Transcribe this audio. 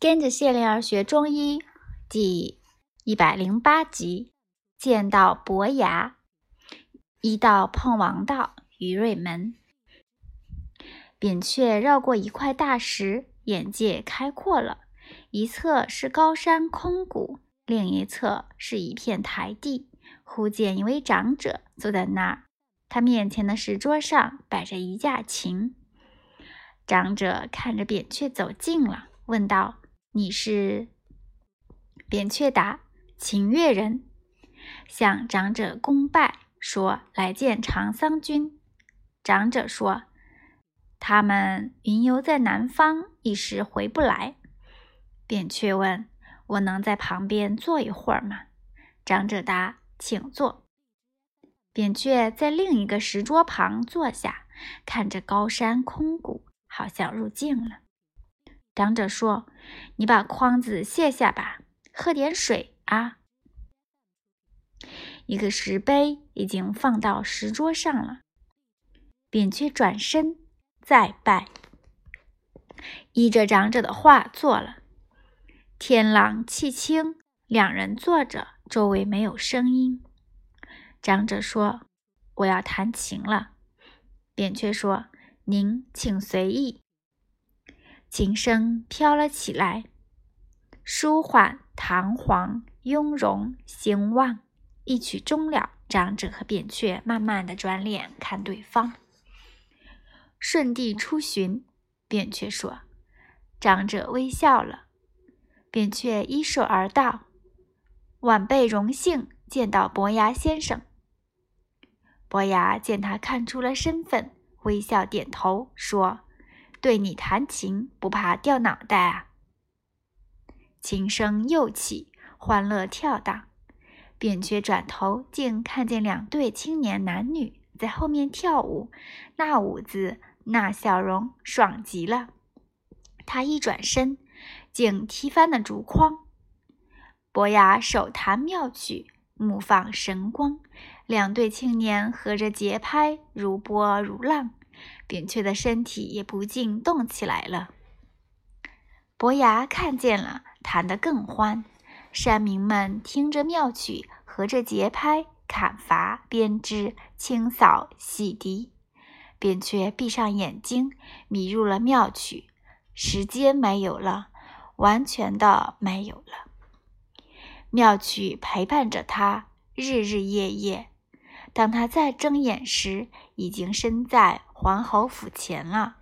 跟着谢灵儿学中医第一百零八集，见到伯牙，一道碰王道于瑞门，扁鹊绕过一块大石，眼界开阔了。一侧是高山空谷，另一侧是一片台地。忽见一位长者坐在那儿，他面前的石桌上摆着一架琴。长者看着扁鹊走近了，问道。你是扁鹊答：“秦越人，向长者恭拜，说来见长桑君。”长者说：“他们云游在南方，一时回不来。”扁鹊问：“我能在旁边坐一会儿吗？”长者答：“请坐。”扁鹊在另一个石桌旁坐下，看着高山空谷，好像入静了。长者说：“你把筐子卸下吧，喝点水啊。”一个石碑已经放到石桌上了。扁鹊转身再拜，依着长者的话做了。天朗气清，两人坐着，周围没有声音。长者说：“我要弹琴了。”扁鹊说：“您请随意。”琴声飘了起来，舒缓、堂皇、雍容、兴旺。一曲终了，长者和扁鹊慢慢的转脸看对方。舜帝出巡，扁鹊说。长者微笑了。扁鹊依手而道：“晚辈荣幸见到伯牙先生。”伯牙见他看出了身份，微笑点头说。对你弹琴，不怕掉脑袋啊！琴声又起，欢乐跳荡。扁鹊转头，竟看见两对青年男女在后面跳舞，那舞姿，那笑容，爽极了。他一转身，竟踢翻了竹筐。伯牙手弹妙曲，目放神光，两对青年合着节拍，如波如浪。扁鹊的身体也不禁动起来了。伯牙看见了，弹得更欢。山民们听着妙曲，合着节拍，砍伐、编织、清扫、洗涤。扁鹊闭上眼睛，迷入了妙曲。时间没有了，完全的没有了。妙曲陪伴着他，日日夜夜。当他再睁眼时，已经身在黄侯府前啊。